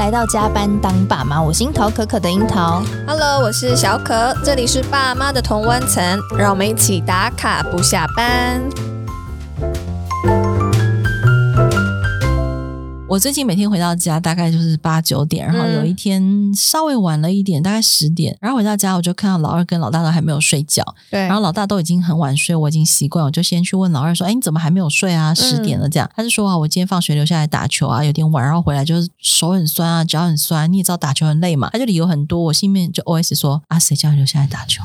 来到加班当爸妈，我是樱桃可可的樱桃。Hello，我是小可，这里是爸妈的同温层，让我们一起打卡不下班。我最近每天回到家大概就是八九点，然后有一天稍微晚了一点，大概十点，然后回到家我就看到老二跟老大都还没有睡觉，对，然后老大都已经很晚睡，我已经习惯，我就先去问老二说：“哎，你怎么还没有睡啊？十点了这样。嗯”他就说：“啊，我今天放学留下来打球啊，有点晚，然后回来就是手很酸啊，脚很酸，你也知道打球很累嘛。”他就理由很多，我心里面就 OS 说：“啊，谁叫你留下来打球？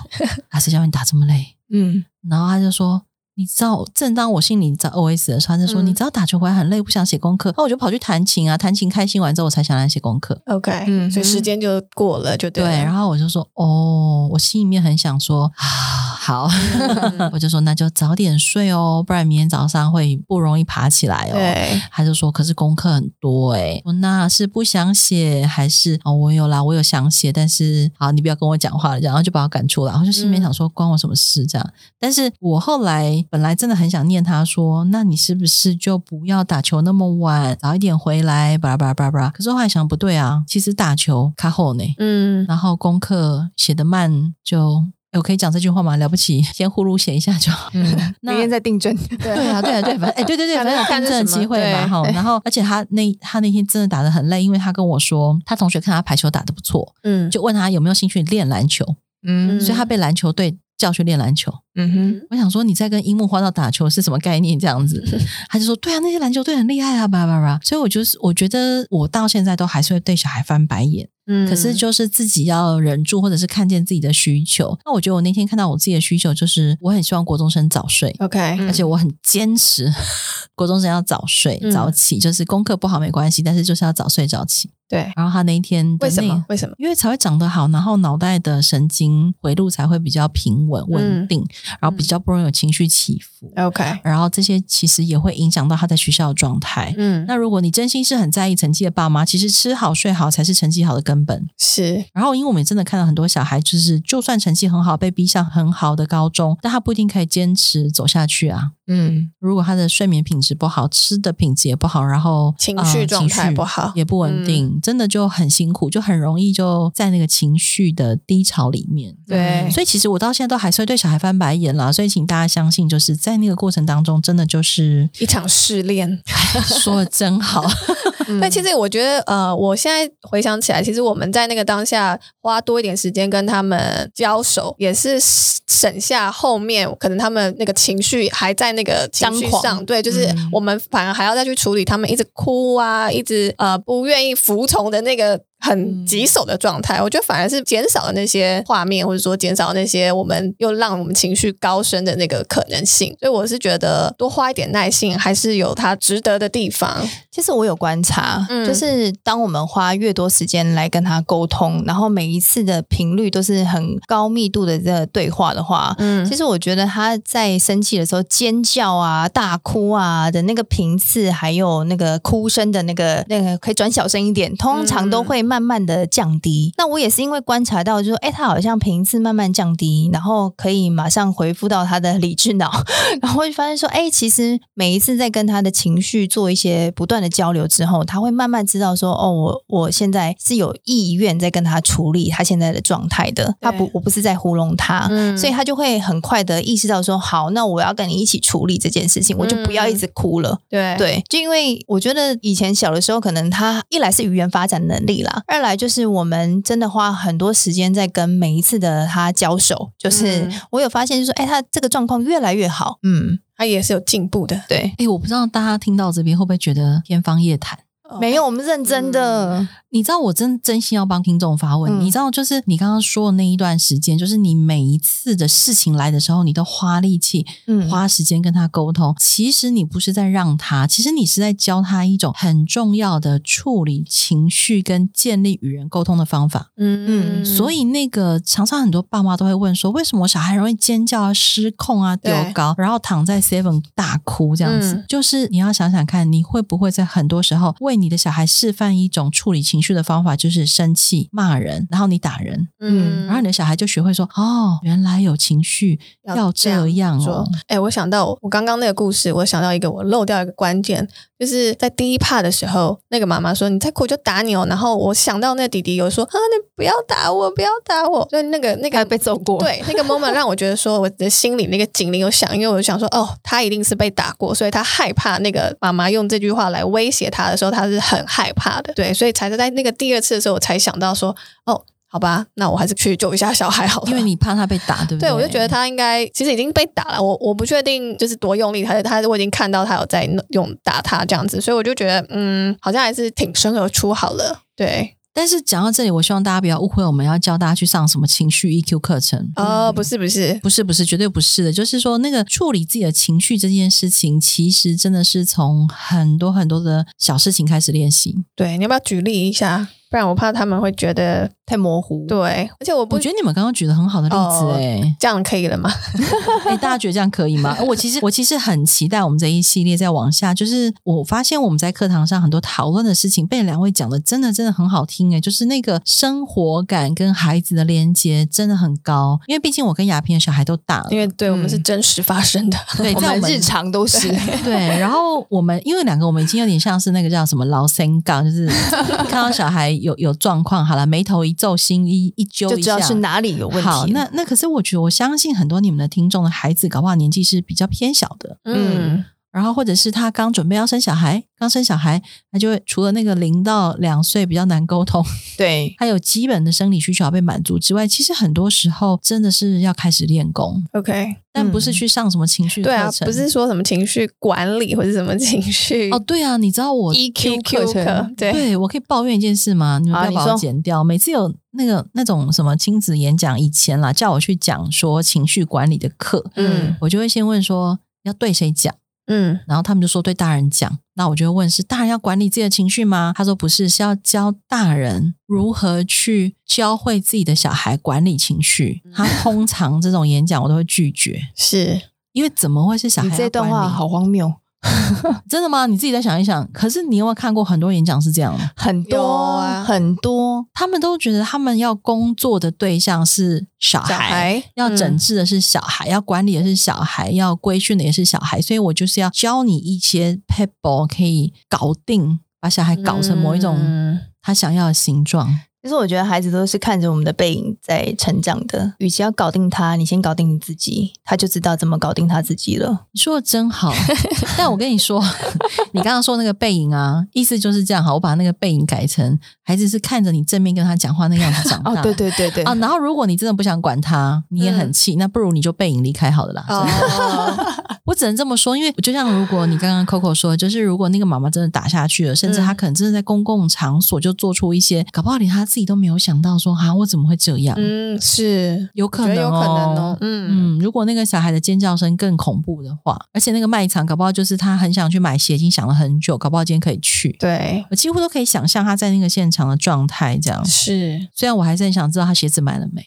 啊，谁叫你打这么累？”嗯，然后他就说。你知道，正当我心里在 OS 的时候，他就说：“嗯、你知道打球回来很累，不想写功课。”那我就跑去弹琴啊，弹琴开心完之后，我才想来写功课。OK，嗯，所以时间就过了，就对，对。然后我就说：“哦，我心里面很想说啊，好。嗯” 我就说：“那就早点睡哦，不然明天早上会不容易爬起来哦。”对。他就说：“可是功课很多哎。”我那是不想写还是哦？我有啦，我有想写，但是好，你不要跟我讲话了，然后就把我赶出来。然后就心里面想说：“关我什么事？”这样。但是我后来。本来真的很想念他说，那你是不是就不要打球那么晚，早一点回来，巴拉巴拉巴拉。可是后来想不对啊，其实打球卡后呢，嗯，然后功课写得慢就，我可以讲这句话吗？了不起，先呼噜写一下就好。嗯，那明天再订正。对啊，对啊，对，反正哎，对对对，反正有订正的机会嘛，哈。然后，而且他那他那天真的打得很累，因为他跟我说，他同学看他排球打得不错，嗯，就问他有没有兴趣练篮球，嗯，所以他被篮球队。叫去练篮球，嗯哼，我想说你在跟樱木花道打球是什么概念？这样子，他就说对啊，那些篮球队很厉害啊，叭叭叭。所以我就是我觉得我到现在都还是会对小孩翻白眼，嗯，可是就是自己要忍住，或者是看见自己的需求。那我觉得我那天看到我自己的需求，就是我很希望国中生早睡，OK，而且我很坚持 国中生要早睡早起，就是功课不好没关系，但是就是要早睡早起。对，然后他那一天为什么？为什么？因为才会长得好，然后脑袋的神经回路才会比较平稳稳定，嗯、然后比较不容易有情绪起伏。OK，然后这些其实也会影响到他在学校的状态。嗯，那如果你真心是很在意成绩的爸妈，其实吃好睡好才是成绩好的根本。是。然后，因为我们真的看到很多小孩，就是就算成绩很好，被逼上很好的高中，但他不一定可以坚持走下去啊。嗯，如果他的睡眠品质不好，吃的品质也不好，然后情绪状态不好，也不稳定。嗯真的就很辛苦，就很容易就在那个情绪的低潮里面。对，所以其实我到现在都还是会对小孩翻白眼啦。所以请大家相信，就是在那个过程当中，真的就是一场试炼。说的真好。但其实我觉得，呃，我现在回想起来，其实我们在那个当下花多一点时间跟他们交手，也是省下后面可能他们那个情绪还在那个情绪上。对，就是我们反而还要再去处理他们一直哭啊，一直呃不愿意服从的那个。很棘手的状态，我觉得反而是减少了那些画面，或者说减少那些我们又让我们情绪高升的那个可能性。所以我是觉得多花一点耐性，还是有它值得的地方。其实我有观察，嗯、就是当我们花越多时间来跟他沟通，然后每一次的频率都是很高密度的这个对话的话，嗯，其实我觉得他在生气的时候尖叫啊、大哭啊的那个频次，还有那个哭声的那个那个可以转小声一点，通常都会慢。慢慢的降低，那我也是因为观察到，就是说，哎，他好像频次慢慢降低，然后可以马上回复到他的理智脑，然后就发现说，哎，其实每一次在跟他的情绪做一些不断的交流之后，他会慢慢知道说，哦，我我现在是有意愿在跟他处理他现在的状态的，他不，我不是在糊弄他，嗯，所以他就会很快的意识到说，好，那我要跟你一起处理这件事情，我就不要一直哭了，对。对，就因为我觉得以前小的时候，可能他一来是语言发展能力啦。二来就是我们真的花很多时间在跟每一次的他交手，就是我有发现，就是说，哎，他这个状况越来越好，嗯，他也是有进步的，对。哎，我不知道大家听到这边会不会觉得天方夜谭？没有，我们认真的。嗯你知道我真真心要帮听众发问，嗯、你知道就是你刚刚说的那一段时间，就是你每一次的事情来的时候，你都花力气、嗯、花时间跟他沟通。其实你不是在让他，其实你是在教他一种很重要的处理情绪跟建立与人沟通的方法。嗯嗯。所以那个常常很多爸妈都会问说，为什么我小孩容易尖叫啊、失控啊、丢高，然后躺在 seven 大哭这样子？嗯、就是你要想想看，你会不会在很多时候为为你的小孩示范一种处理情绪的方法，就是生气、骂人，然后你打人，嗯，然后你的小孩就学会说：“哦，原来有情绪要这样哦。”哎，我想到我刚刚那个故事，我想到一个我漏掉一个关键，就是在第一 part 的时候，那个妈妈说：“你再哭就打你哦。”然后我想到那个弟弟有说：“啊，你不要打我，不要打我。”所以那个那个被揍过，对，那个 moment 让我觉得说我的心里那个警铃有响，因为我就想说：“哦，他一定是被打过，所以他害怕那个妈妈用这句话来威胁他的时候，他是很害怕的。”对，所以才是在那个第二次的时候，我才想到说：“哦。”好吧，那我还是去救一下小孩好了。因为你怕他被打，对不对？对，我就觉得他应该其实已经被打了。我我不确定就是多用力，还是他我已经看到他有在用打他这样子，所以我就觉得嗯，好像还是挺身而出好了。对。但是讲到这里，我希望大家不要误会，我们要教大家去上什么情绪 EQ 课程哦，不是不是不是不是，绝对不是的。就是说，那个处理自己的情绪这件事情，其实真的是从很多很多的小事情开始练习。对，你要不要举例一下？不然我怕他们会觉得太模糊。对，而且我不我觉得你们刚刚举的很好的例子，哎、哦，这样可以了吗？哎，大家觉得这样可以吗？我其实我其实很期待我们这一系列再往下，就是我发现我们在课堂上很多讨论的事情，被两位讲的真的真的很好听，哎，就是那个生活感跟孩子的连接真的很高。因为毕竟我跟亚萍的小孩都大了，因为对我们是真实发生的，对，在我们日常都是对，对。然后我们因为两个我们已经有点像是那个叫什么老三杠，就是 看到小孩有有状况。好了，眉头一皱，心一一揪一下，就知道是哪里有问题。好，那那可是我觉得，我相信很多你们的听众的孩子，搞不好年纪是比较偏小的，嗯。然后，或者是他刚准备要生小孩，刚生小孩，他就会除了那个零到两岁比较难沟通，对，还有基本的生理需求要被满足之外，其实很多时候真的是要开始练功。OK，但不是去上什么情绪课程，对啊，不是说什么情绪管理或者什么情绪哦，对啊，你知道我 EQ 课程，对，对我可以抱怨一件事吗？你们不要把我剪掉。每次有那个那种什么亲子演讲，以前啦，叫我去讲说情绪管理的课，嗯，我就会先问说要对谁讲。嗯，然后他们就说对大人讲，那我就会问是大人要管理自己的情绪吗？他说不是，是要教大人如何去教会自己的小孩管理情绪。他通常这种演讲我都会拒绝，是因为怎么会是小孩？你这段话好荒谬。真的吗？你自己再想一想。可是你有没有看过很多演讲是这样的？很多啊，很多，他们都觉得他们要工作的对象是小孩，小孩要整治的是小孩，嗯、要管理的是小孩，要规训的也是小孩。所以我就是要教你一些 people，可以搞定，把小孩搞成某一种他想要的形状。其实我觉得孩子都是看着我们的背影在成长的。与其要搞定他，你先搞定你自己，他就知道怎么搞定他自己了。你说的真好，但我跟你说，你刚刚说那个背影啊，意思就是这样哈。我把那个背影改成孩子是看着你正面跟他讲话那样子长大。哦，对对对对啊。然后如果你真的不想管他，你也很气，嗯、那不如你就背影离开好了啦。哦、我只能这么说，因为就像如果你刚刚 Coco 说，就是如果那个妈妈真的打下去了，甚至她可能真的在公共场所就做出一些，搞不好连她。自己都没有想到说啊，我怎么会这样？嗯，是有可能，有可能哦。嗯嗯，如果那个小孩的尖叫声更恐怖的话，而且那个卖场搞不好就是他很想去买鞋，已经想了很久，搞不好今天可以去。对，我几乎都可以想象他在那个现场的状态，这样是。虽然我还是很想知道他鞋子买了没。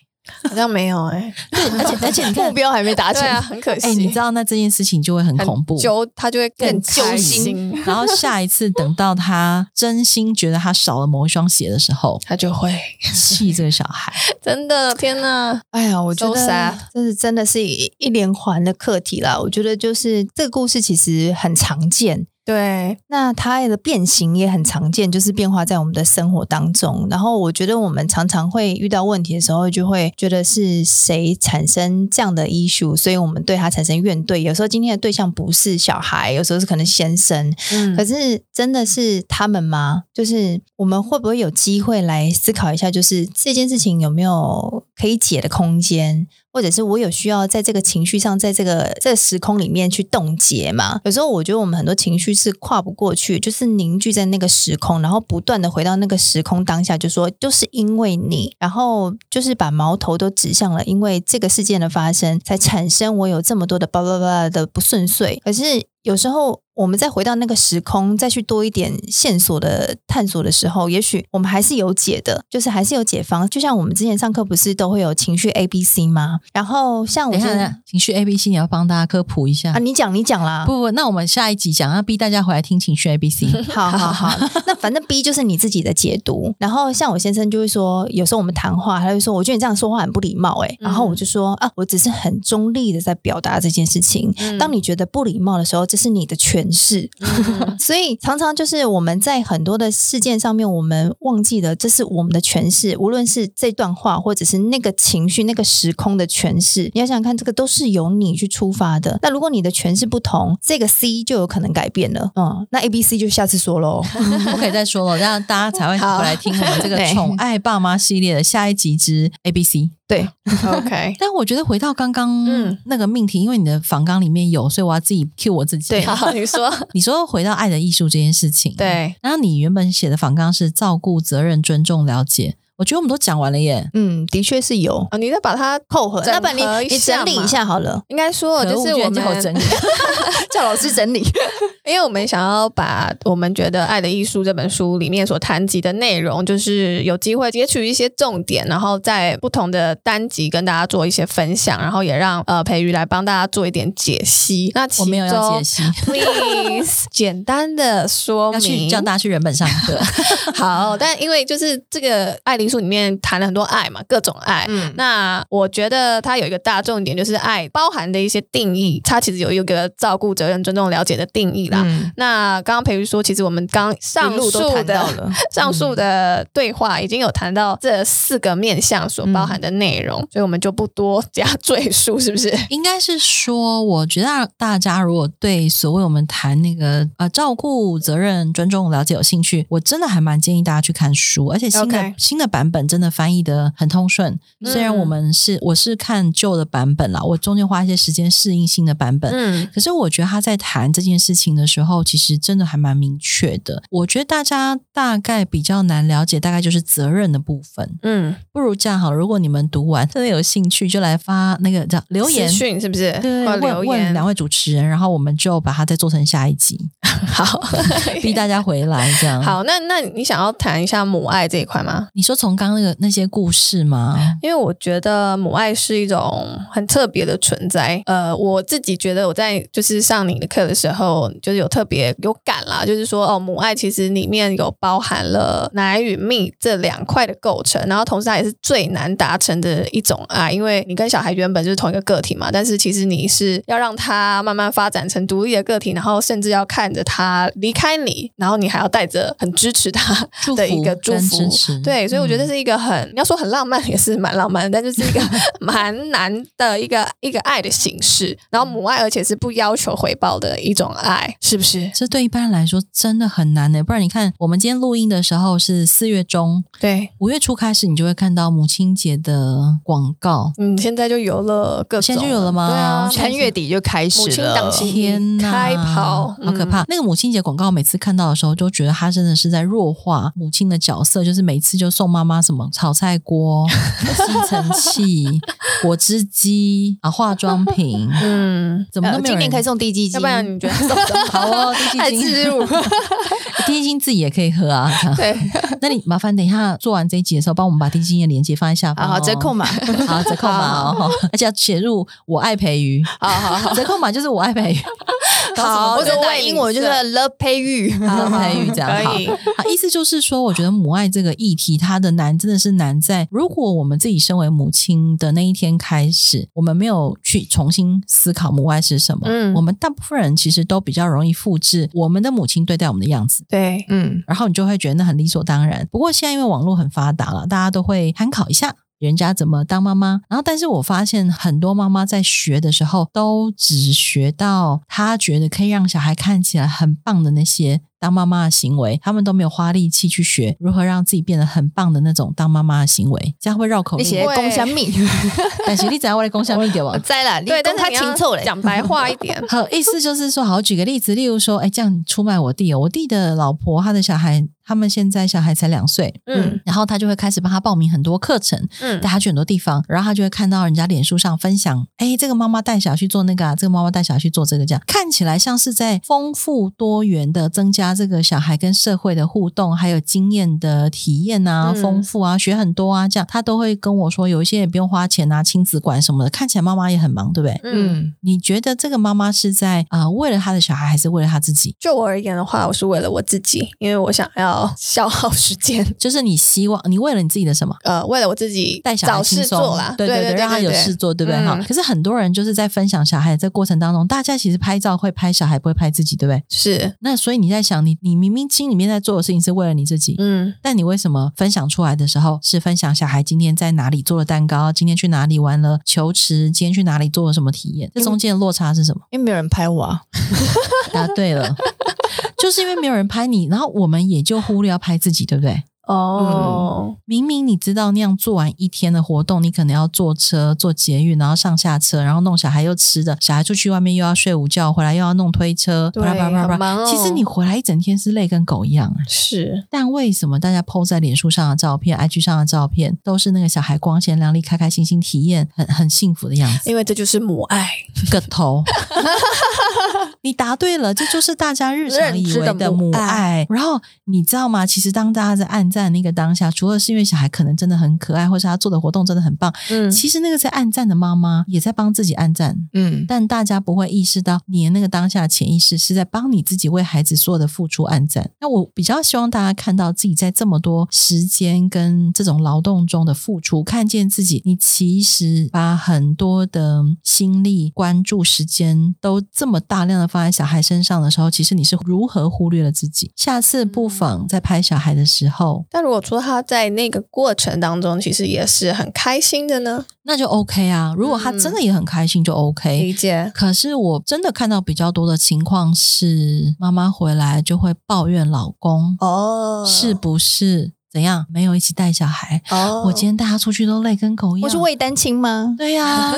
好像没有哎、欸，对，而且而且你看目标还没达成，啊，很可惜。哎、欸，你知道那这件事情就会很恐怖，揪他就会更揪心。然后下一次等到他真心觉得他少了某一双鞋的时候，他就会气这个小孩。真的，天哪！哎呀，我觉得这是真的是一一连环的课题啦。我觉得就是这个故事其实很常见。对，那它的变形也很常见，就是变化在我们的生活当中。然后我觉得我们常常会遇到问题的时候，就会觉得是谁产生这样的 issue，所以我们对他产生怨怼。有时候今天的对象不是小孩，有时候是可能先生。嗯，可是真的是他们吗？就是我们会不会有机会来思考一下，就是这件事情有没有可以解的空间？或者是我有需要在这个情绪上，在这个这个时空里面去冻结嘛？有时候我觉得我们很多情绪是跨不过去，就是凝聚在那个时空，然后不断的回到那个时空当下，就说就是因为你，然后就是把矛头都指向了，因为这个事件的发生，才产生我有这么多的巴拉巴拉的不顺遂。可是有时候。我们再回到那个时空，再去多一点线索的探索的时候，也许我们还是有解的，就是还是有解方。就像我们之前上课不是都会有情绪 A、B、C 吗？然后像我现在情绪 A B C，你要帮大家科普一下啊？你讲，你讲啦。不不，那我们下一集讲，要逼大家回来听情绪 A B C。好好好，那反正 B 就是你自己的解读。然后像我先生就会说，有时候我们谈话，他就说，我觉得你这样说话很不礼貌，哎。然后我就说啊，我只是很中立的在表达这件事情。当你觉得不礼貌的时候，这是你的诠释。所以常常就是我们在很多的事件上面，我们忘记了这是我们的诠释，无论是这段话或者是那个情绪、那个时空的诠释。你要想想看，这个都是由你去出发的。那如果你的诠释不同，这个 C 就有可能改变了。嗯，那 A、B、C 就下次说喽，不可以再说了，这样大家才会回来听我们这个宠爱爸妈系列的下一集之 A、B、C。对，OK。但我觉得回到刚刚那个命题，嗯、因为你的访纲里面有，所以我要自己 cue 我自己。对，好，你说，你说回到爱的艺术这件事情。对，然后你原本写的访纲是照顾、责任、尊重、了解。我觉得我们都讲完了耶。嗯，的确是有。啊，你再把它扣合，那不然你你整理一下好了。应该说，就是我们整理，叫老师整理。因为我们想要把我们觉得《爱的艺术》这本书里面所谈及的内容，就是有机会截取一些重点，然后在不同的单集跟大家做一些分享，然后也让呃培瑜来帮大家做一点解析。那其中我没有要解析，please 简单的说明，叫大家去原本上课。好，但因为就是这个《爱的艺术》里面谈了很多爱嘛，各种爱。嗯，那我觉得它有一个大重点，就是爱包含的一些定义，它其实有一个照顾、责任、尊重、了解的定义啦。嗯，那刚刚培瑜说，其实我们刚上述的 上述的对话已经有谈到这四个面向所包含的内容，嗯、所以我们就不多加赘述，是不是？应该是说，我觉得大家如果对所谓我们谈那个呃照顾、责任、尊重、了解有兴趣，我真的还蛮建议大家去看书，而且新的新的版本真的翻译的很通顺。虽然我们是我是看旧的版本啦，我中间花一些时间适应新的版本，嗯，可是我觉得他在谈这件事情的时候，其实真的还蛮明确的。我觉得大家大概比较难了解，大概就是责任的部分。嗯，不如这样好，如果你们读完真的有兴趣，就来发那个叫留言讯，是不是？对，问问两位主持人，然后我们就把它再做成下一集。好，逼大家回来这样。好，那那你想要谈一下母爱这一块吗？你说从刚刚那个那些故事吗？因为我觉得母爱是一种很特别的存在。呃，我自己觉得我在就是上你的课的时候，就是有特别有感啦，就是说哦，母爱其实里面有包含了奶与蜜这两块的构成，然后同时它也是最难达成的一种爱，因为你跟小孩原本就是同一个个体嘛，但是其实你是要让他慢慢发展成独立的个体，然后甚至要看着他离开你，然后你还要带着很支持他的一个祝福，祝福对，所以我觉得是一个很、要说很浪漫，也是蛮浪漫的，但就是一个 蛮难的一个一个爱的形式，然后母爱而且是不要求回报的一种爱，是不是？这对一般人来说真的很难呢。不然你看，我们今天录音的时候是四月中，对，五月初开始，你就会看到母亲节的广告。嗯，现在就有了各种，现在就有了吗？对啊，三月底就开始了。母亲档期天哪，开跑，好可怕！嗯、那个母亲节广告，每次看到的时候，都觉得他真的是在弱化母亲的角色，就是每次就送妈妈妈什么炒菜锅、吸尘器、果汁机啊、化妆品，嗯，怎么都没有、呃？今年可以送滴鸡精，要不然你觉得送什么？好哦？滴鸡精。滴鸡精自己也可以喝啊。对，那你麻烦等一下做完这一集的时候，帮我们把滴鸡精的链接放在下方，好折扣码，好折扣码哦，而且要写入我爱培育，好好好，折扣码就是我爱培育，好，或者打英文就是 love 培育，love 培育这样。好，意思就是说，我觉得母爱这个议题，它的难真的是难在，如果我们自己身为母亲的那一天开始，我们没有去重新思考母爱是什么，嗯，我们大部分人其实都比较容易复制我们的母亲对待我们的样子，对，嗯，然后你就会觉得那很理所当然。不过现在因为网络很发达了，大家都会参考一下人家怎么当妈妈。然后，但是我发现很多妈妈在学的时候，都只学到她觉得可以让小孩看起来很棒的那些。当妈妈的行为，他们都没有花力气去学如何让自己变得很棒的那种当妈妈的行为，这样会绕口令。你写公虾米，但是你怎样为了公虾米给我？在了，对，但他清楚嘞，讲白话一点。好，意思就是说，好，举个例子，例如说，哎，这样出卖我弟，我弟的老婆，他的小孩，他们现在小孩才两岁，嗯，然后他就会开始帮他报名很多课程，嗯，带他去很多地方，然后他就会看到人家脸书上分享，哎，这个妈妈带小孩去做那个啊，这个妈妈带小孩去做这个，这样看起来像是在丰富多元的增加。加这个小孩跟社会的互动，还有经验的体验啊，嗯、丰富啊，学很多啊，这样他都会跟我说，有一些也不用花钱啊，亲子馆什么的，看起来妈妈也很忙，对不对？嗯，你觉得这个妈妈是在啊、呃、为了他的小孩，还是为了他自己？就我而言的话，我是为了我自己，因为我想要 消耗时间，就是你希望你为了你自己的什么？呃，为了我自己带小孩找事做啦，对对对，对对对，让他有事做，对不对？哈、嗯，可是很多人就是在分享小孩这过程当中，大家其实拍照会拍小孩，不会拍自己，对不对？是。那所以你在想，你你明明心里面在做的事情是为了你自己，嗯，但你为什么分享出来的时候是分享小孩今天在哪里做了蛋糕，今天去哪里玩了球池，今天去哪里做了什么体验？这中间的落差是什么？因为没有人拍我啊。答对了，就是因为没有人拍你，然后我们也就忽略要拍自己，对不对？哦、嗯，明明你知道那样做完一天的活动，你可能要坐车、坐捷运，然后上下车，然后弄小孩又吃的，小孩出去外面又要睡午觉，回来又要弄推车，对，很忙哦。其实你回来一整天是累跟狗一样。是，但为什么大家 po 在脸书上的照片、IG 上的照片，都是那个小孩光鲜亮丽、开开心心体验很很幸福的样子？因为这就是母爱。个头，你答对了，这就是大家日常以为的母爱。然后你知道吗？其实当大家在按赞。在那个当下，除了是因为小孩可能真的很可爱，或是他做的活动真的很棒，嗯，其实那个在暗赞的妈妈也在帮自己暗赞，嗯，但大家不会意识到，你的那个当下潜意识是在帮你自己为孩子所有的付出暗赞。那我比较希望大家看到自己在这么多时间跟这种劳动中的付出，看见自己，你其实把很多的心力、关注、时间都这么大量的放在小孩身上的时候，其实你是如何忽略了自己？下次不妨在拍小孩的时候。但如果说他在那个过程当中，其实也是很开心的呢，那就 OK 啊。如果他真的也很开心，就 OK。理解。可是我真的看到比较多的情况是，妈妈回来就会抱怨老公哦，是不是？怎样？没有一起带小孩？哦，我今天带他出去都累跟狗一样。我是伪单亲吗？对呀、啊，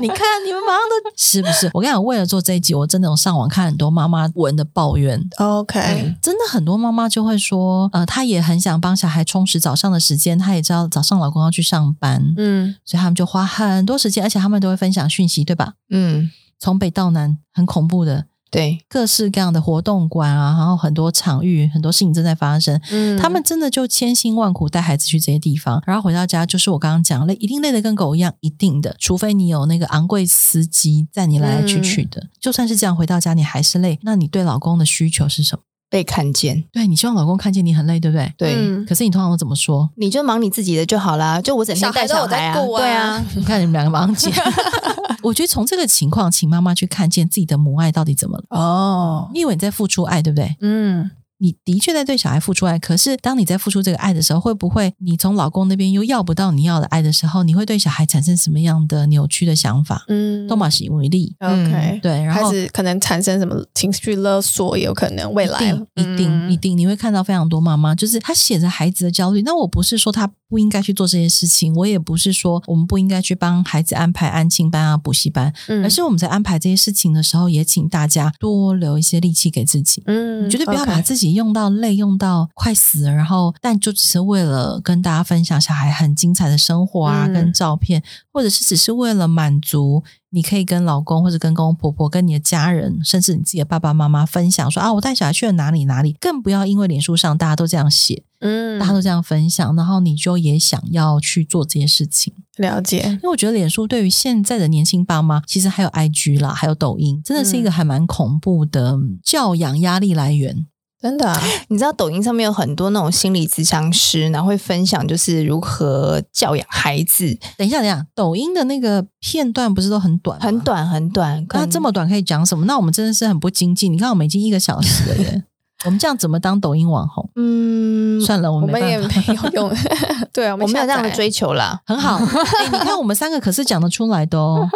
你看你们马上都 是不是？我跟你讲，为了做这一集，我真的有上网看很多妈妈文的抱怨。OK，、嗯、真的很多妈妈就会说，呃，她也很想帮小孩充实早上的时间，她也知道早上老公要去上班，嗯，所以他们就花很多时间，而且他们都会分享讯息，对吧？嗯，从北到南，很恐怖的。对，各式各样的活动馆啊，然后很多场域，很多事情正在发生。嗯，他们真的就千辛万苦带孩子去这些地方，然后回到家就是我刚刚讲累，一定累得跟狗一样，一定的。除非你有那个昂贵司机载你来来去去的，嗯，就算是这样回到家你还是累。那你对老公的需求是什么？被看见。对，你希望老公看见你很累，对不对？对。嗯，可是你通常都怎么说？你就忙你自己的就好啦，就我整天带小孩啊，小孩都有在顾啊。对啊，你看你们两个忙姐。我觉得从这个情况，请妈妈去看见自己的母爱到底怎么了。哦，你以为你在付出爱，对不对？嗯。你的确在对小孩付出爱，可是当你在付出这个爱的时候，会不会你从老公那边又要不到你要的爱的时候，你会对小孩产生什么样的扭曲的想法？嗯，都马是为例。OK，对，然后开始可能产生什么情绪勒索，也有可能未来一定、嗯、一定一定你会看到非常多妈妈，就是她写着孩子的焦虑。那我不是说她不应该去做这些事情，我也不是说我们不应该去帮孩子安排安亲班啊、补习班，嗯，而是我们在安排这些事情的时候，也请大家多留一些力气给自己。嗯，绝对不要把自己。用到累，用到快死了，然后但就只是为了跟大家分享小孩很精彩的生活啊，嗯、跟照片，或者是只是为了满足，你可以跟老公或者跟公公婆婆、跟你的家人，甚至你自己的爸爸妈妈分享说啊，我带小孩去了哪里哪里，更不要因为脸书上大家都这样写，嗯，大家都这样分享，然后你就也想要去做这些事情。了解，因为我觉得脸书对于现在的年轻爸妈，其实还有 IG 啦，还有抖音，真的是一个还蛮恐怖的教养压力来源。真的、啊，你知道抖音上面有很多那种心理咨商师，然后会分享就是如何教养孩子。等一下，等一下，抖音的那个片段不是都很短，很短，很短。那这么短可以讲什么？那我们真的是很不经济。你看，我们已经一个小时了耶，我们这样怎么当抖音网红？嗯，算了，我们，也没有用。对啊，我们，我们没有这样的追求啦。很好，欸、你看我们三个可是讲得出来的哦。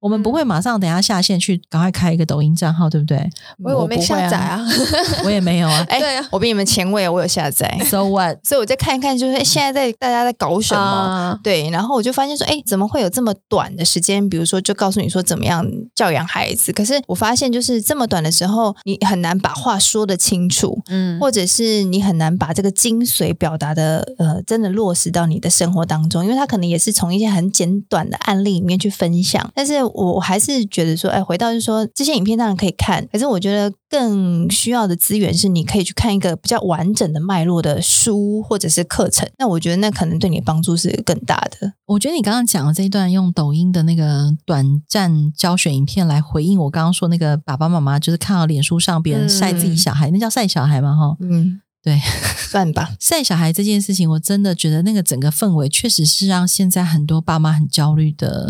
我们不会马上等下下线去赶快开一个抖音账号，对不对？我我没下载啊，我也没有啊。哎，对啊，我比你们前卫，我有下载。So what？所以我再看一看，就是现在在大家在搞什么？对，然后我就发现说，哎，怎么会有这么短的时间？比如说，就告诉你说怎么样教养孩子。可是我发现，就是这么短的时候，你很难把话说得清楚，嗯，或者是你很难把这个精髓表达的，呃，真的落实到你的生活当中，因为他可能也是从一些很简短的案例里面去分享，但是。我我还是觉得说，哎，回到就是说，这些影片当然可以看，可是我觉得更需要的资源是，你可以去看一个比较完整的脉络的书或者是课程。那我觉得那可能对你帮助是更大的。我觉得你刚刚讲的这一段用抖音的那个短暂教学影片来回应我刚刚说那个爸爸妈妈，就是看到脸书上别人晒自己小孩，嗯、那叫晒小孩吗？哈，嗯。对，算吧。晒小孩这件事情，我真的觉得那个整个氛围确实是让现在很多爸妈很焦虑的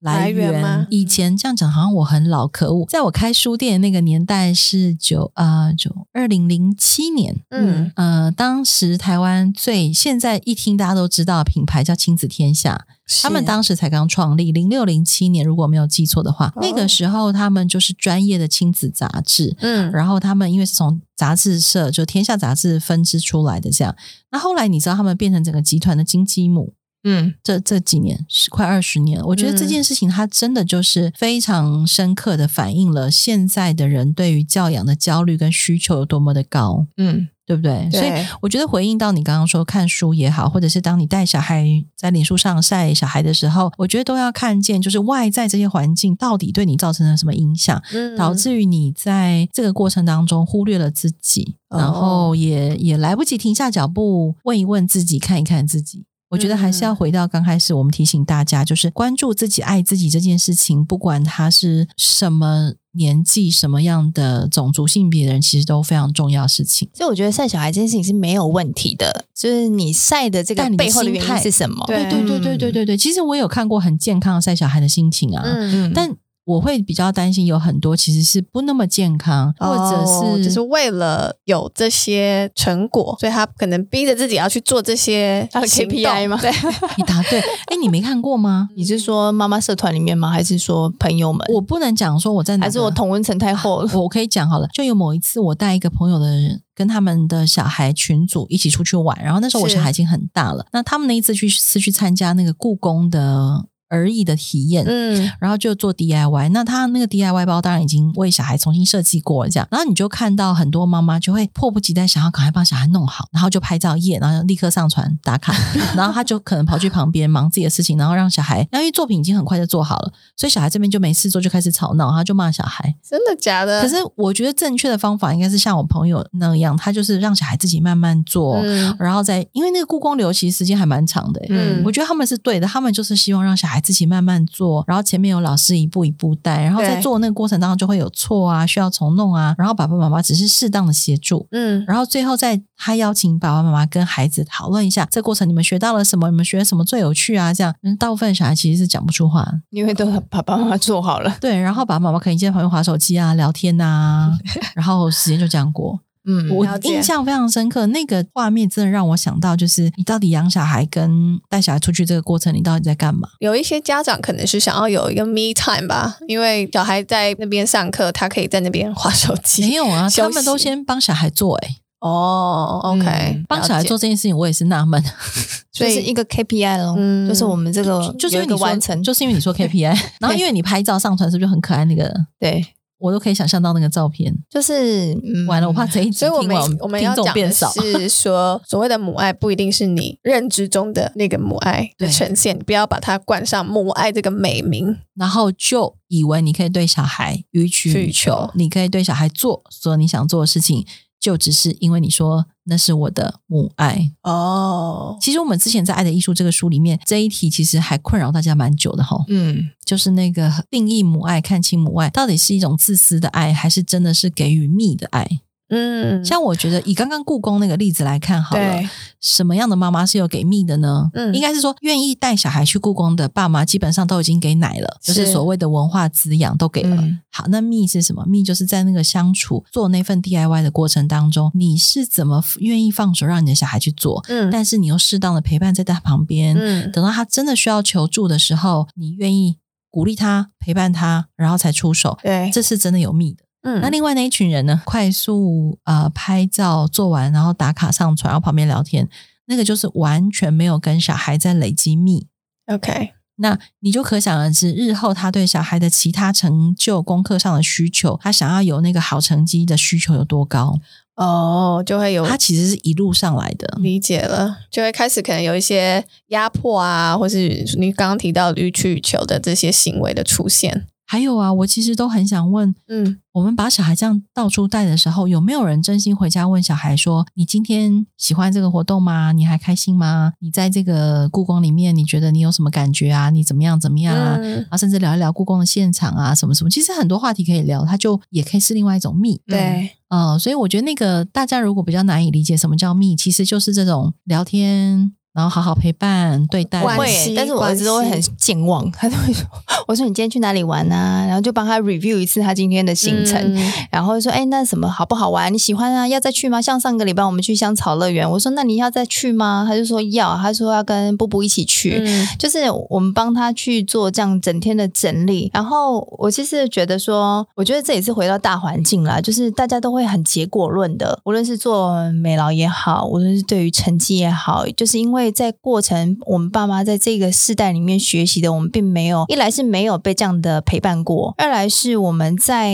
来源，嗯、来源吗？以前这样讲好像我很老，可恶。在我开书店那个年代是九啊九二零零七年，嗯呃，当时台湾最现在一听大家都知道品牌叫亲子天下。他们当时才刚创立，零六零七年，如果没有记错的话，哦，那个时候他们就是专业的亲子杂志，嗯，然后他们因为是从杂志社就天下杂志分支出来的，这样，那后来你知道他们变成整个集团的金鸡母，嗯，这这几年是快二十年，我觉得这件事情它真的就是非常深刻的反映了现在的人对于教养的焦虑跟需求有多么的高，嗯。对不对？对，所以我觉得回应到你刚刚说看书也好，或者是当你带小孩在脸书上晒小孩的时候，我觉得都要看见，就是外在这些环境到底对你造成了什么影响，嗯、导致于你在这个过程当中忽略了自己，哦、然后也也来不及停下脚步问一问自己，看一看自己。我觉得还是要回到刚开始我们提醒大家，就是关注自己、爱自己这件事情，不管他是什么。年纪什么样的种族性别的人，其实都非常重要的事情。所以我觉得晒小孩这件事情是没有问题的，就是你晒的这个背后的原因是什么？对对对对对对对。其实我有看过很健康的晒小孩的心情啊，嗯嗯，但。我会比较担心，有很多其实是不那么健康，或者是只是为了有这些成果，所以他可能逼着自己要去做这些 KPI 吗？对，你答对。哎，你没看过吗？你是说妈妈社团里面吗？还是说朋友们？我不能讲说我在哪，还是我同温层太厚了。我可以讲好了，就有某一次我带一个朋友的人跟他们的小孩群组一起出去玩，然后那时候我小孩已经很大了。那他们那一次去是去参加那个故宫的。而已的体验，嗯，然后就做 DIY。那他那个 DIY 包当然已经为小孩重新设计过了，这样。然后你就看到很多妈妈就会迫不及待想要赶快帮小孩弄好，然后就拍照耶，然后立刻上传打卡。然后他就可能跑去旁边忙自己的事情，然后让小孩，因为作品已经很快就做好了，所以小孩这边就没事做，就开始吵闹，他就骂小孩。真的假的？可是我觉得正确的方法应该是像我朋友那样，他就是让小孩自己慢慢做，嗯、然后再因为那个故宫流其实时间还蛮长的，嗯，我觉得他们是对的，他们就是希望让小孩。自己慢慢做，然后前面有老师一步一步带，然后在做那个过程当中就会有错啊，需要重弄啊，然后爸爸妈妈只是适当的协助，嗯，然后最后再他邀请爸爸妈妈跟孩子讨论一下这过程，你们学到了什么？你们学什么最有趣啊？这样，大部分小孩其实是讲不出话，因为都爸爸妈妈做好了，对，然后爸爸妈妈可以在旁边划手机啊、聊天啊，然后时间就这样过。嗯，我印象非常深刻，那个画面真的让我想到，就是你到底养小孩跟带小孩出去这个过程，你到底在干嘛？有一些家长可能是想要有一个 me time 吧，因为小孩在那边上课，他可以在那边划手机。没有啊，他们都先帮小孩做、欸，哎，哦，OK，帮小孩做这件事情，我也是纳闷，所以是一个 KPI 咯，嗯，就是我们这个就是因为你完成，就是因为你说 KPI，然后因为你拍照上传是不是就很可爱？那个对。我都可以想象到那个照片，就是、嗯、完了，我怕这一集听完，所以我们我们要讲的是 说，所谓的母爱不一定是你认知中的那个母爱的呈现，不要把它冠上母爱这个美名，然后就以为你可以对小孩予取予求，你可以对小孩做所有你想做的事情。就只是因为你说那是我的母爱哦。其实我们之前在《爱的艺术》这个书里面，这一题其实还困扰大家蛮久的哈。嗯，就是那个定义母爱、看清母爱，到底是一种自私的爱，还是真的是给予蜜的爱？嗯，像我觉得以刚刚故宫那个例子来看好了，什么样的妈妈是有给蜜的呢？嗯，应该是说愿意带小孩去故宫的爸妈，基本上都已经给奶了，就是所谓的文化滋养都给了。嗯、好，那蜜是什么？蜜就是在那个相处做那份 DIY 的过程当中，你是怎么愿意放手让你的小孩去做？嗯，但是你又适当的陪伴在他旁边，嗯，等到他真的需要求助的时候，你愿意鼓励他、陪伴他，然后才出手。对，这是真的有蜜的。嗯，那另外那一群人呢？快速呃拍照做完，然后打卡上传，然后旁边聊天，那个就是完全没有跟小孩在累积密。OK，那你就可想而知，日后他对小孩的其他成就、功课上的需求，他想要有那个好成绩的需求有多高？哦，就会有。他其实是一路上来的，理解了，就会开始可能有一些压迫啊，或是你刚刚提到予取予求的这些行为的出现。还有啊，我其实都很想问，嗯，我们把小孩这样到处带的时候，有没有人真心回家问小孩说：“你今天喜欢这个活动吗？你还开心吗？你在这个故宫里面，你觉得你有什么感觉啊？你怎么样怎么样啊？嗯、啊，甚至聊一聊故宫的现场啊，什么什么，其实很多话题可以聊，它就也可以是另外一种密。对，嗯、呃，所以我觉得那个大家如果比较难以理解什么叫密，其实就是这种聊天。然后好好陪伴对待，会，但是我儿子都会很健忘，他都会说：“ 我说你今天去哪里玩啊？”然后就帮他 review 一次他今天的行程，嗯、然后说：“哎，那什么好不好玩？你喜欢啊？要再去吗？像上个礼拜我们去香草乐园，我说那你要再去吗？”他就说要，他说要跟布布一起去，嗯、就是我们帮他去做这样整天的整理。然后我其实觉得说，我觉得这也是回到大环境啦，就是大家都会很结果论的，无论是做美劳也好，无论是对于成绩也好，就是因为。在过程，我们爸妈在这个世代里面学习的，我们并没有，一来是没有被这样的陪伴过，二来是我们在。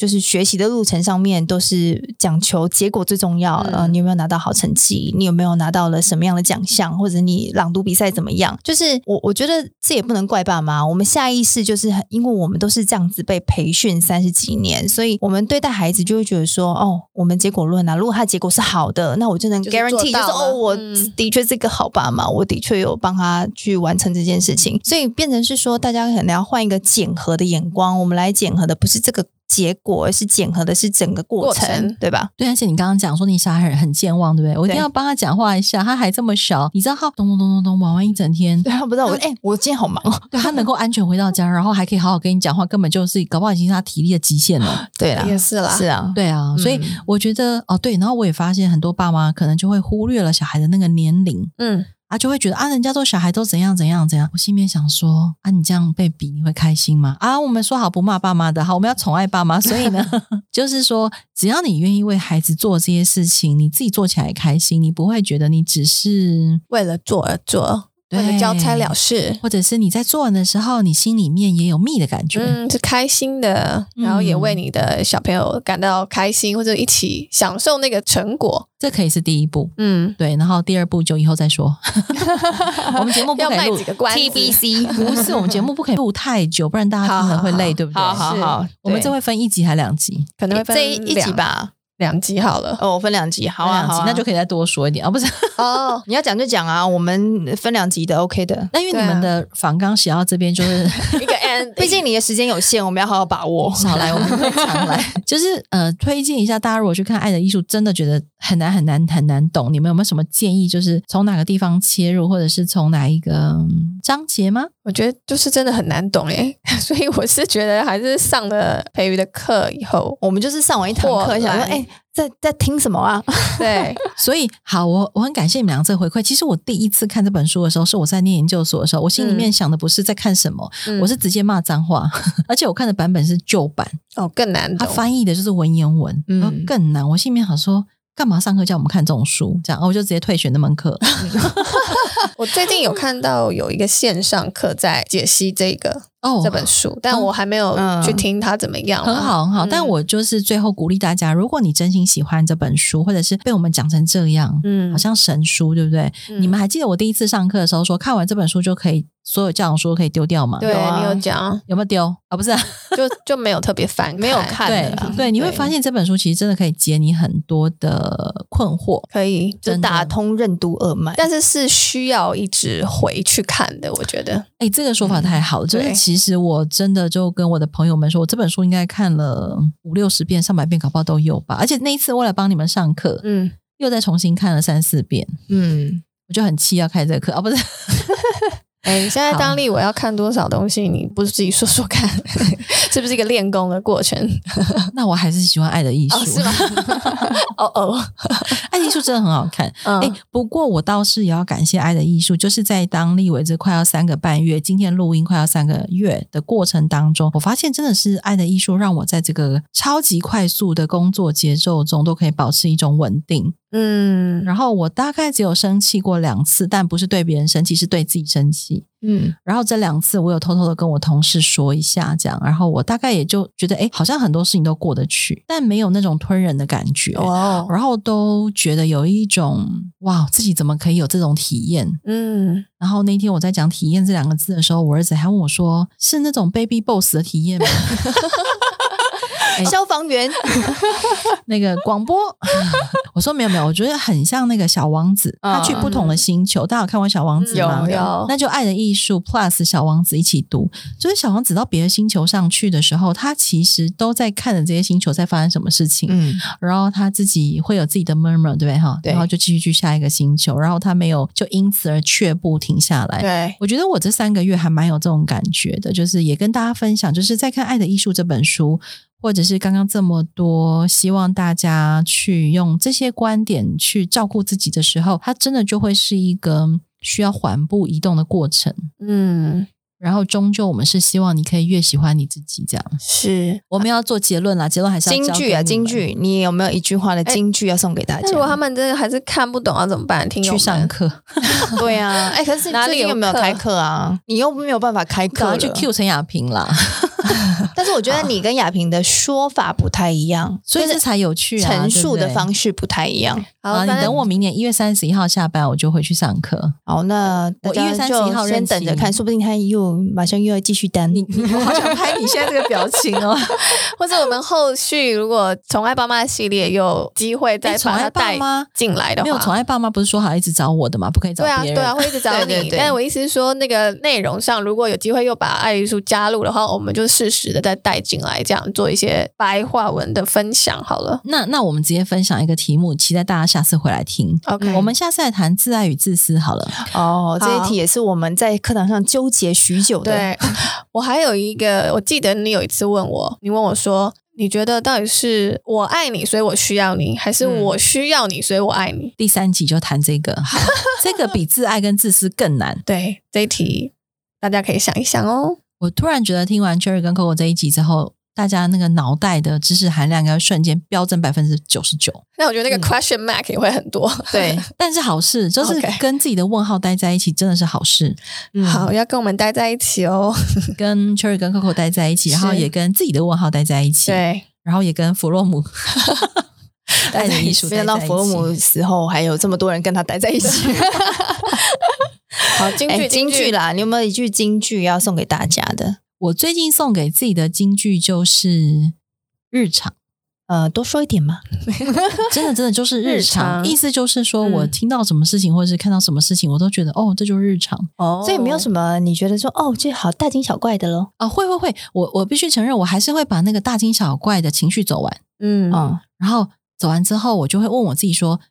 就是学习的路程上面都是讲求结果最重要，呃，你有没有拿到好成绩？你有没有拿到了什么样的奖项？或者你朗读比赛怎么样？就是我我觉得这也不能怪爸妈，我们下意识就是因为我们都是这样子被培训三十几年，所以我们对待孩子就会觉得说，哦，我们结果论啊，如果他结果是好的，那我就能 guarantee 就是哦，我的确是一个好爸妈，我的确有帮他去完成这件事情，所以变成是说，大家可能要换一个检核的眼光，我们来检核的不是这个。结果是检核的，是整个过程，过程对吧？对，而且你刚刚讲说你小孩很健忘，对不对？我一定要帮他讲话一下，他还这么小，你知道他咚咚咚咚咚玩完一整天，对，他不知道我哎、欸，我今天好忙哦。对，他能够安全回到家，然后还可以好好跟你讲话，根本就是搞不好已经是他体力的极限了。对啦，也是啦，是啊，对啊，所以我觉得哦，对，然后我也发现很多爸妈可能就会忽略了小孩的那个年龄，嗯。啊，就会觉得啊，人家做小孩都怎样怎样怎样。我心里面想说啊，你这样被比，你会开心吗？啊，我们说好不骂爸妈的，好，我们要宠爱爸妈。所以呢，就是说，只要你愿意为孩子做这些事情，你自己做起来也开心，你不会觉得你只是为了做而做。对，交差了事，或者是你在做完的时候，你心里面也有蜜的感觉，嗯，是开心的，然后也为你的小朋友感到开心，或者一起享受那个成果，这可以是第一步，嗯，对，然后第二步就以后再说。我们节目不可以录几个关 TBC，不是我们节目不可以录太久，不然大家听了会累，对不对？好好好，我们这会分一集还两集？可能会分这一集吧。两集好了哦，我分两集，好啊，好啊，那就可以再多说一点啊，不是 哦，你要讲就讲啊，我们分两集的，OK 的。那因为你们的访纲写到这边就是 一个 end，毕竟你的时间有限，我们要好好把握。少来，我们会常来。就是呃，推荐一下大家，如果去看《爱的艺术》，真的觉得很难很难很难懂。你们有没有什么建议？就是从哪个地方切入，或者是从哪一个章节吗？我觉得就是真的很难懂诶，所以我是觉得还是上了培瑜的课以后，我们就是上完一堂课，想说哎。在在听什么啊？对，所以好，我我很感谢你们俩这回馈。其实我第一次看这本书的时候，是我在念研究所的时候，我心里面想的不是在看什么，嗯、我是直接骂脏话，而且我看的版本是旧版哦，更难。他翻译的就是文言文，嗯，更难。我心里面想说。干嘛上课叫我们看这种书？这样，我就直接退学那门课。我最近有看到有一个线上课在解析这个哦这本书，但我还没有去听它怎么样。很好，很好。但我就是最后鼓励大家，如果你真心喜欢这本书，或者是被我们讲成这样，嗯，好像神书，对不对？你们还记得我第一次上课的时候说，看完这本书就可以。所有教养书可以丢掉吗？对，你有讲有没有丢啊？不是，就就没有特别翻，没有看。对对，你会发现这本书其实真的可以解你很多的困惑，可以就打通任督二脉。但是是需要一直回去看的，我觉得。哎，这个说法太好了，就是其实我真的就跟我的朋友们说，我这本书应该看了五六十遍、上百遍，搞不好都有吧。而且那一次为了帮你们上课，嗯，又再重新看了三四遍，嗯，我就很气要开这个课啊，不是。哎，你现在当立我要看多少东西？你不是自己说说看，是不是一个练功的过程？那我还是喜欢《爱的艺术》，是吗？哦哦，《爱的艺术》真的很好看。哎，不过我倒是也要感谢《爱的艺术》，就是在当立委这快要三个半月，今天录音快要三个月的过程当中，我发现真的是《爱的艺术》让我在这个超级快速的工作节奏中都可以保持一种稳定。嗯，然后我大概只有生气过两次，但不是对别人生气，是对自己生气。嗯，然后这两次我有偷偷的跟我同事说一下，这样，然后我大概也就觉得，哎，好像很多事情都过得去，但没有那种吞人的感觉。哦，然后都觉得有一种哇，自己怎么可以有这种体验？嗯，然后那天我在讲体验这两个字的时候，我儿子还问我说：“是那种 baby boss 的体验吗？” 消防员，那个广播，我说没有没有，我觉得很像那个小王子，他去不同的星球。大家有看过小王子吗？有有，那就爱的艺术 Plus 小王子一起读。就是小王子到别的星球上去的时候，他其实都在看着这些星球在发生什么事情。嗯，然后他自己会有自己的 murmur，对不对哈？然后就继续去下一个星球，然后他没有就因此而却步停下来。对，我觉得我这三个月还蛮有这种感觉的，就是也跟大家分享，就是在看《爱的艺术》这本书。或者是刚刚这么多，希望大家去用这些观点去照顾自己的时候，它真的就会是一个需要缓步移动的过程。嗯。然后终究我们是希望你可以越喜欢你自己，这样是我们要做结论啦，结论还是要金句啊，金句，你有没有一句话的金句要送给大家？如果他们真的还是看不懂要怎么办？听去上课，对啊，哎，可是哪里有没有开课啊？你又没有办法开课，去 Q 陈亚萍啦。但是我觉得你跟亚萍的说法不太一样，所以这才有趣，陈述的方式不太一样。好，你等我明年一月三十一号下班，我就回去上课。好，那我一月三十一号先等着看，说不定他又马上又要继续单。你我好想拍你现在这个表情哦，或者我们后续如果宠爱爸妈系列有机会再把他带进来的话，没有宠爱爸妈不是说好一直找我的吗？不可以找别人。对啊，对啊，会一直找你。但是我意思是说，那个内容上如果有机会又把爱艺术加入的话，我们就适时的再带进来，这样做一些白话文的分享好了。那那我们直接分享一个题目，期待大家下次回来听。OK，我们下次来谈自爱与自私好了。哦，这一题也是我们在课堂上纠结许久的。对，我还有一个，我记得你有一次问我，你问我说，你觉得到底是我爱你，所以我需要你，还是我需要你，所以我爱你？嗯、第三集就谈这个，这个比自爱跟自私更难。对，这一题大家可以想一想哦。我突然觉得听完 Cherry 跟 Coco 这一集之后。大家那个脑袋的知识含量应该瞬间飙增百分之九十九。那我觉得那个 question mark 也会很多。嗯、对，但是好事就是跟自己的问号待在一起，真的是好事。嗯、好，要跟我们待在一起哦，跟 Cherry 跟 Coco 待在一起，然后也跟自己的问号待在一起。对，然后也跟弗洛姆 待在一起。没想到弗洛姆死后还有这么多人跟他待在一起。好，金句金句啦，你有没有一句京剧要送给大家的？我最近送给自己的金句就是日常，呃，多说一点嘛。真的，真的就是日常，日常意思就是说我听到什么事情，嗯、或者是看到什么事情，我都觉得哦，这就是日常哦。所以没有什么你觉得说哦，这好大惊小怪的咯。啊，会会会，我我必须承认，我还是会把那个大惊小怪的情绪走完。嗯嗯，然后走完之后，我就会问我自己说，诶。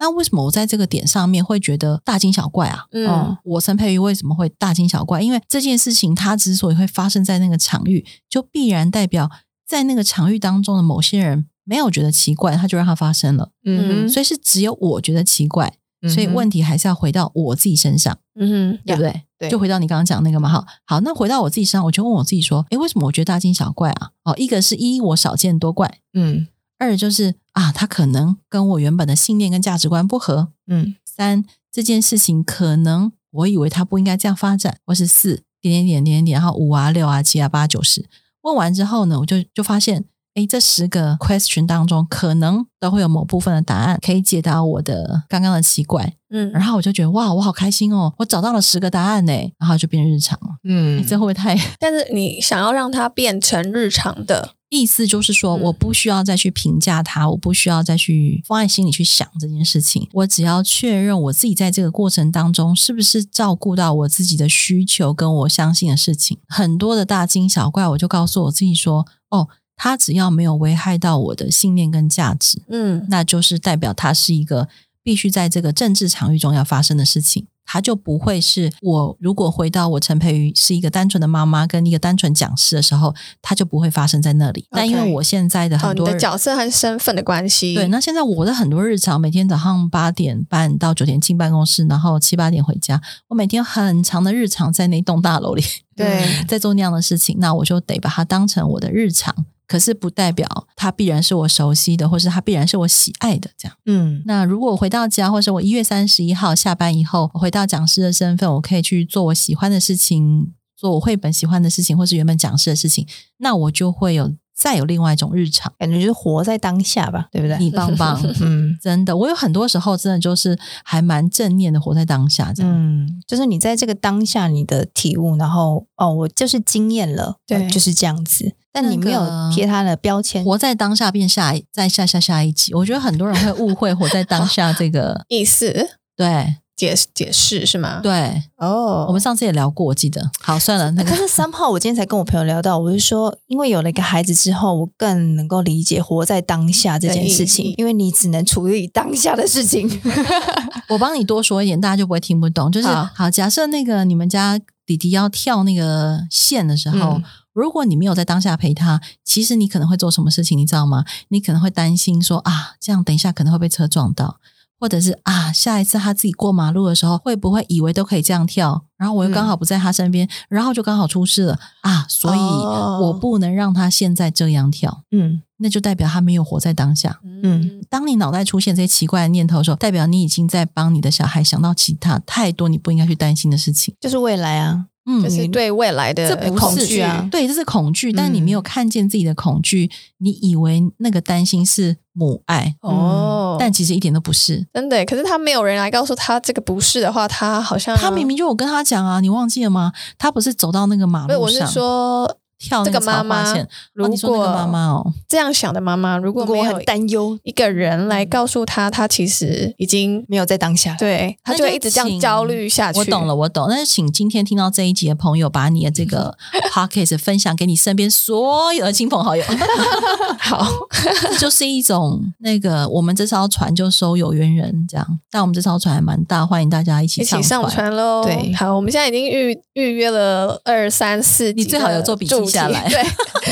那为什么我在这个点上面会觉得大惊小怪啊？嗯，我陈佩瑜为什么会大惊小怪？因为这件事情它之所以会发生在那个场域，就必然代表在那个场域当中的某些人没有觉得奇怪，他就让它发生了。嗯，所以是只有我觉得奇怪，所以问题还是要回到我自己身上。嗯，对不对？对，就回到你刚刚讲那个嘛。哈，好，那回到我自己身上，我就问我自己说：诶，为什么我觉得大惊小怪啊？哦，一个是一我少见多怪。嗯。二就是啊，他可能跟我原本的信念跟价值观不合。嗯，三这件事情可能我以为他不应该这样发展，或是四点点点点点，然后五啊六啊七啊八九十。问完之后呢，我就就发现，哎，这十个 question 当中，可能都会有某部分的答案可以解答我的刚刚的奇怪。嗯，然后我就觉得哇，我好开心哦，我找到了十个答案呢，然后就变日常了。嗯，这会不会太？但是你想要让它变成日常的。意思就是说，我不需要再去评价他，嗯、我不需要再去放在心里去想这件事情。我只要确认我自己在这个过程当中是不是照顾到我自己的需求跟我相信的事情。很多的大惊小怪，我就告诉我自己说：哦，他只要没有危害到我的信念跟价值，嗯，那就是代表他是一个必须在这个政治场域中要发生的事情。他就不会是我。如果回到我陈佩瑜是一个单纯的妈妈跟一个单纯讲师的时候，他就不会发生在那里。那 Okay. 因为我现在的很多、角色和身份的关系，对。那现在我的很多日常，每天早上八点半到九点进办公室，然后七八点回家。我每天很长的日常在那栋大楼里，对，在做那样的事情。那我就得把它当成我的日常。可是不代表它必然是我熟悉的，或是它必然是我喜爱的这样。嗯，那如果我回到家，或是我一月三十一号下班以后，我回到讲师的身份，我可以去做我喜欢的事情，做我绘本喜欢的事情，或是原本讲师的事情，那我就会有。再有另外一种日常，感觉就是活在当下吧，对不对？你棒棒，嗯，真的，我有很多时候真的就是还蛮正念的，活在当下，这样，嗯，就是你在这个当下你的体悟，然后哦，我就是经验了，对，就是这样子，但你没有贴他的标签，活在当下变下再下下下一集，我觉得很多人会误会活在当下这个 意思，对。解解释是吗？对，哦，我们上次也聊过，我记得。好，算了，那个。可是三号，我今天才跟我朋友聊到，我是说，因为有了一个孩子之后，我更能够理解活在当下这件事情，因为你只能处理当下的事情。我帮你多说一点，大家就不会听不懂。就是好，好，假设那个你们家弟弟要跳那个线的时候，嗯，如果你没有在当下陪他，其实你可能会做什么事情，你知道吗？你可能会担心说啊，这样等一下可能会被车撞到。或者是啊，下一次他自己过马路的时候，会不会以为都可以这样跳？然后我又刚好不在他身边，嗯、然后就刚好出事了啊！所以我不能让他现在这样跳。嗯，那就代表他没有活在当下。嗯，当你脑袋出现这些奇怪的念头的时候，代表你已经在帮你的小孩想到其他太多你不应该去担心的事情，就是未来啊。嗯，就是对未来的恐惧啊，对，这是恐惧，但你没有看见自己的恐惧，嗯、你以为那个担心是母爱哦，但其实一点都不是，真的。可是他没有人来告诉他这个不是的话，他好像他明明就有跟他讲啊，你忘记了吗？他不是走到那个马路上，我是说。跳那个妈妈，如果妈妈哦，这样想的妈妈，如果没有担忧，一个人来告诉他，他其实已经没有在当下，对，他就会一直这样焦虑下去。我懂了，我懂。那就请今天听到这一集的朋友，把你的这个 podcast 分享给你身边所有的亲朋好友。好，就是一种那个我们这艘船就收有缘人这样，但我们这艘船还蛮大，欢迎大家一起，一起上船喽。对，好，我们现在已经预预约了二三四，你最好有做笔记。下来，对，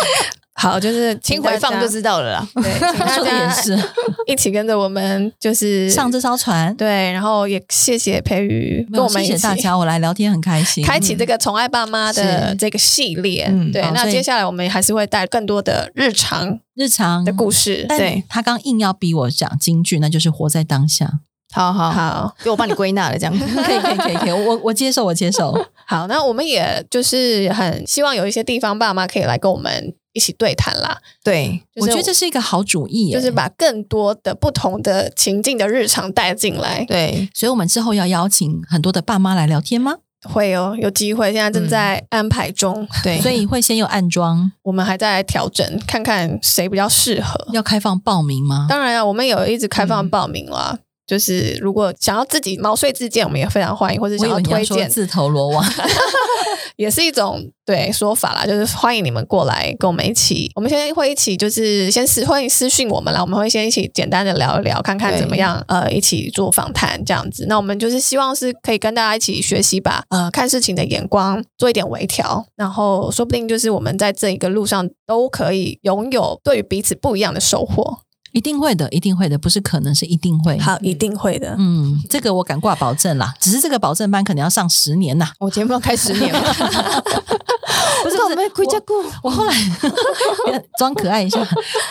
好，就是听回放就知道了啦。对，请大家也是 一起跟着我们，就是上这艘船。对，然后也谢谢培瑜跟我们一起，谢谢大家，我来聊天很开心。开启这个宠爱爸妈的这个系列，嗯、对。那接下来我们还是会带更多的日常、日常的故事。对，他刚硬要逼我讲京剧，那就是活在当下。好好好，给我帮你归纳了，这样 可以可以可以可以，我我接受我接受。好，那我们也就是很希望有一些地方爸妈可以来跟我们一起对谈啦。对，就是、我觉得这是一个好主意，就是把更多的不同的情境的日常带进来。对，所以我们之后要邀请很多的爸妈来聊天吗？会哦，有机会，现在正在安排中。嗯、对，所以会先有暗装，我们还在调整，看看谁比较适合。要开放报名吗？当然啊，我们有一直开放报名了。嗯就是如果想要自己毛遂自荐，我们也非常欢迎，或者想要推荐自投罗网，也是一种对说法啦。就是欢迎你们过来跟我们一起，我们现在会一起就是先私欢迎私讯我们啦，我们会先一起简单的聊一聊，看看怎么样呃一起做访谈这样子。那我们就是希望是可以跟大家一起学习吧，呃看事情的眼光做一点微调，然后说不定就是我们在这一个路上都可以拥有对于彼此不一样的收获。一定会的，一定会的，不是可能是一定会。好，一定会的。嗯，这个我敢挂保证啦。只是这个保证班可能要上十年呐。我节目要开十年了。不是，我们回。我后来 装可爱一下，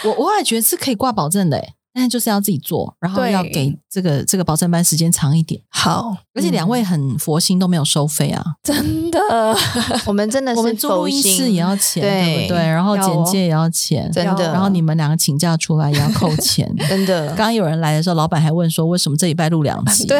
我我后来觉得是可以挂保证的诶但就是要自己做，然后要给这个这个保证班时间长一点。好，而且两位很佛心，都没有收费啊，真的。我们真的是，我们做录音室也要钱，对不对？然后简介也要钱，真的。然后你们两个请假出来也要扣钱，真的。刚刚有人来的时候，老板还问说，为什么这礼拜录两集？对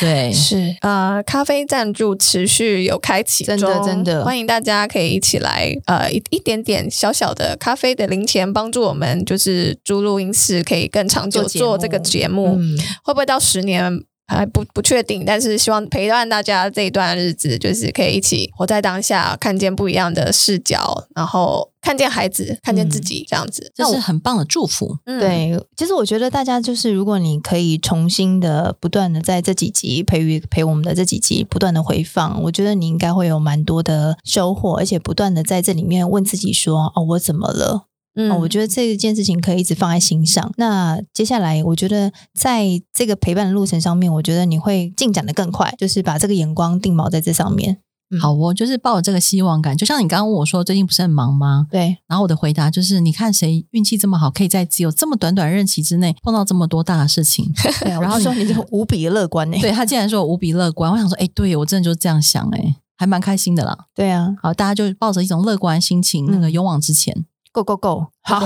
对，是呃，咖啡赞助持续有开启，真的真的，欢迎大家可以一起来，呃，一一点点小小的咖啡的零钱，帮助我们就是租录音室。可以更长久做这个节目，嗯、会不会到十年还不不确定？但是希望陪伴大家这一段日子，就是可以一起活在当下，看见不一样的视角，然后看见孩子，看见自己，这样子，这是很棒的祝福。嗯、对，其实我觉得大家就是，如果你可以重新的、不断的在这几集培育陪我们的这几集不断的回放，我觉得你应该会有蛮多的收获，而且不断的在这里面问自己说：“哦，我怎么了？”嗯、哦，我觉得这件事情可以一直放在心上。那接下来，我觉得在这个陪伴的路程上面，我觉得你会进展的更快，就是把这个眼光定锚在这上面。好哦，就是抱着这个希望感，就像你刚刚问我说，最近不是很忙吗？对。然后我的回答就是，你看谁运气这么好，可以在只有这么短短任期之内碰到这么多大的事情。对啊，然后说你就无比乐观呢。对，他竟然说我无比乐观，我想说，哎，对我真的就是这样想，哎，还蛮开心的啦。对啊，好，大家就抱着一种乐观心情，那个勇往直前。Go go go！好，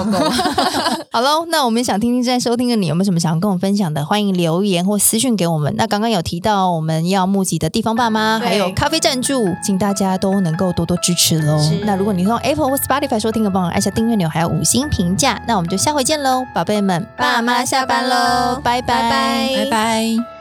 好喽。那我们想听听正在收听的你有没有什么想要跟我们分享的？欢迎留言或私讯给我们。那刚刚有提到我们要募集的地方爸妈，还有咖啡赞助，请大家都能够多多支持喽。那如果你用 Apple 或 Spotify 收听的，帮我按下订阅钮，还有五星评价。那我们就下回见喽，宝贝们，爸妈下班喽，拜拜拜拜。